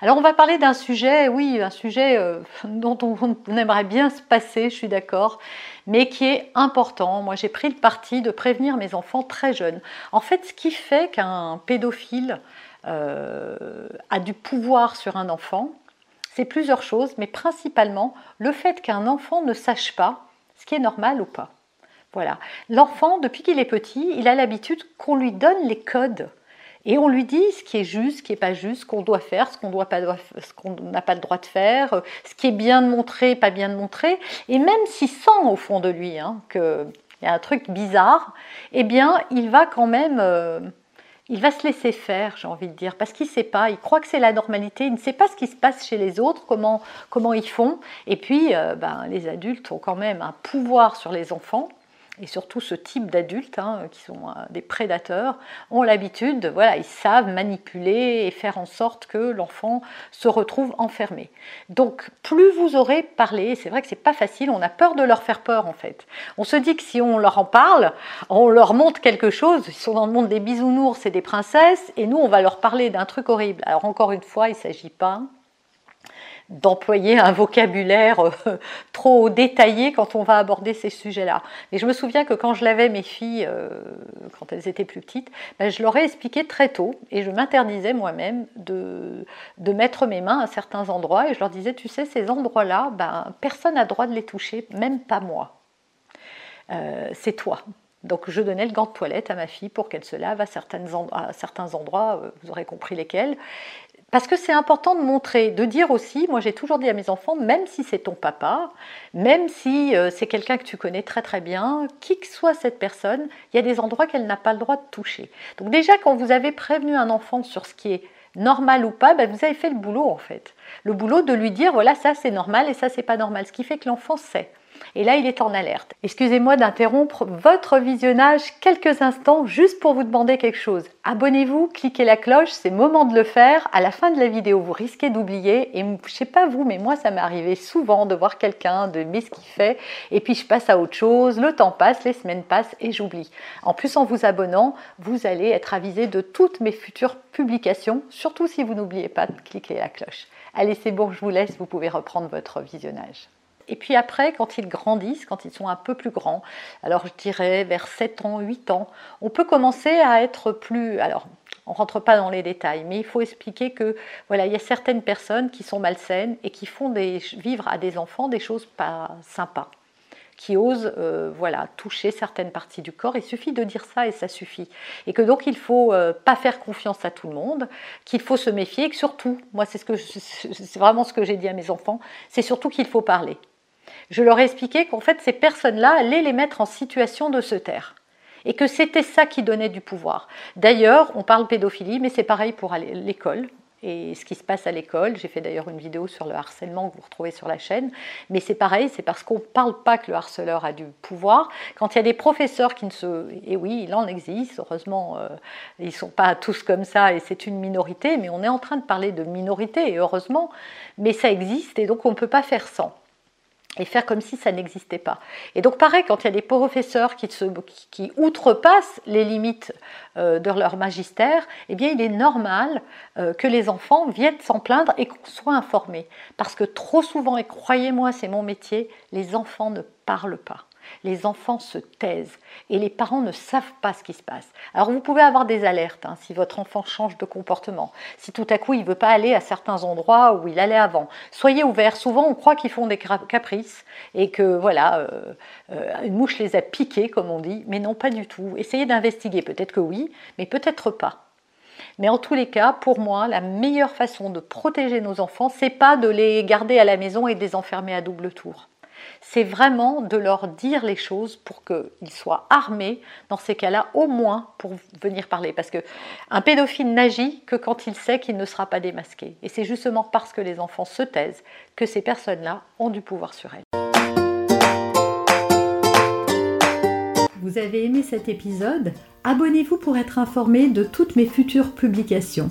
Alors on va parler d'un sujet, oui, un sujet euh, dont on, aimerait bien se passer, je suis d'accord, mais qui est important. Moi j'ai pris le parti de prévenir mes enfants très jeunes. En fait, ce qui fait qu'un pédophile euh, a du pouvoir sur un enfant, c'est plusieurs choses, mais principalement le fait qu'un enfant ne sache pas ce qui est normal ou pas. Voilà. L'enfant, depuis qu'il est petit, il a l'habitude qu'on lui donne les codes et on lui dit ce qui est juste, ce qui n'est pas juste, ce qu'on doit faire, ce qu'on n'a pas le droit de faire, ce qui est bien de montrer, pas bien de montrer. Et même s'il sent au fond de lui hein, qu'il y a un truc bizarre, eh bien, il va quand même... Euh, il va se laisser faire, j'ai envie de dire, parce qu'il ne sait pas, il croit que c'est la normalité, il ne sait pas ce qui se passe chez les autres, comment, comment ils font. Et puis, euh, ben, les adultes ont quand même un pouvoir sur les enfants et surtout ce type d'adultes, hein, qui sont euh, des prédateurs, ont l'habitude, voilà, ils savent manipuler et faire en sorte que l'enfant se retrouve enfermé. Donc, plus vous aurez parlé, c'est vrai que c'est pas facile, on a peur de leur faire peur en fait. On se dit que si on leur en parle, on leur montre quelque chose, ils sont dans le monde des bisounours et des princesses, et nous on va leur parler d'un truc horrible. Alors encore une fois, il ne s'agit pas d'employer un vocabulaire euh, trop détaillé quand on va aborder ces sujets-là. Mais je me souviens que quand je l'avais mes filles, euh, quand elles étaient plus petites, ben, je leur ai expliqué très tôt et je m'interdisais moi-même de, de mettre mes mains à certains endroits et je leur disais, tu sais, ces endroits-là, ben, personne n'a droit de les toucher, même pas moi. Euh, c'est toi. Donc je donnais le gant de toilette à ma fille pour qu'elle se lave à, à certains endroits, vous aurez compris lesquels. Parce que c'est important de montrer, de dire aussi, moi j'ai toujours dit à mes enfants, même si c'est ton papa, même si euh, c'est quelqu'un que tu connais très très bien, qui que soit cette personne, il y a des endroits qu'elle n'a pas le droit de toucher. Donc déjà quand vous avez prévenu un enfant sur ce qui est normal ou pas, ben, vous avez fait le boulot en fait. Le boulot de lui dire, voilà, ça c'est normal et ça c'est pas normal. Ce qui fait que l'enfant sait. Et là, il est en alerte. Excusez-moi d'interrompre votre visionnage quelques instants juste pour vous demander quelque chose. Abonnez-vous, cliquez la cloche, c'est moment de le faire. À la fin de la vidéo, vous risquez d'oublier. Et je sais pas vous, mais moi, ça m'est arrivé souvent de voir quelqu'un, de ce qu'il fait, et puis je passe à autre chose. Le temps passe, les semaines passent et j'oublie. En plus, en vous abonnant, vous allez être avisé de toutes mes futures publications, surtout si vous n'oubliez pas de cliquer la cloche. Allez, c'est bon, je vous laisse, vous pouvez reprendre votre visionnage. Et puis après, quand ils grandissent, quand ils sont un peu plus grands, alors je dirais vers 7 ans, 8 ans, on peut commencer à être plus... Alors, on ne rentre pas dans les détails, mais il faut expliquer que voilà, il y a certaines personnes qui sont malsaines et qui font vivre à des enfants des choses pas sympas qui osent euh, voilà, toucher certaines parties du corps. Il suffit de dire ça et ça suffit. Et que donc il ne faut euh, pas faire confiance à tout le monde, qu'il faut se méfier et que surtout, moi c'est ce c'est vraiment ce que j'ai dit à mes enfants, c'est surtout qu'il faut parler je leur ai expliqué qu'en fait, ces personnes-là allaient les mettre en situation de se taire. Et que c'était ça qui donnait du pouvoir. D'ailleurs, on parle pédophilie, mais c'est pareil pour l'école et ce qui se passe à l'école. J'ai fait d'ailleurs une vidéo sur le harcèlement que vous retrouvez sur la chaîne. Mais c'est pareil, c'est parce qu'on ne parle pas que le harceleur a du pouvoir. Quand il y a des professeurs qui ne se... Et oui, il en existe, heureusement, euh, ils ne sont pas tous comme ça et c'est une minorité, mais on est en train de parler de minorité, et heureusement, mais ça existe et donc on ne peut pas faire sans et faire comme si ça n'existait pas. Et donc pareil, quand il y a des professeurs qui, outrepassent les limites euh, de leur magistère, eh il est normal euh, que les enfants viennent s'en plaindre et qu'on soit informés. Parce que trop souvent, et croyez-moi, c'est mon métier, les enfants ne parlent pas les enfants se taisent et les parents ne savent pas ce qui se passe. Alors vous pouvez avoir des alertes hein, si votre enfant change de comportement, si tout à coup il ne veut pas aller à certains endroits où il allait avant. Soyez ouverts, souvent on croit qu'ils font des caprices et que voilà, euh, euh, une mouche les a piqués comme on dit, mais non pas du tout. Essayez d'investiguer, peut-être que oui, mais peut-être pas. Mais en tous les cas, pour moi, la meilleure façon de protéger nos enfants, c'est pas de les garder à la maison et de les enfermer à double tour. C'est vraiment de leur dire les choses pour qu'ils soient armés dans ces cas-là, au moins pour venir parler. Parce que un pédophile n'agit que quand il sait qu'il ne sera pas démasqué. Et c'est justement parce que les enfants se taisent que ces personnes-là ont du pouvoir sur elles. Vous avez aimé cet épisode? Abonnez-vous pour être informé de toutes mes futures publications.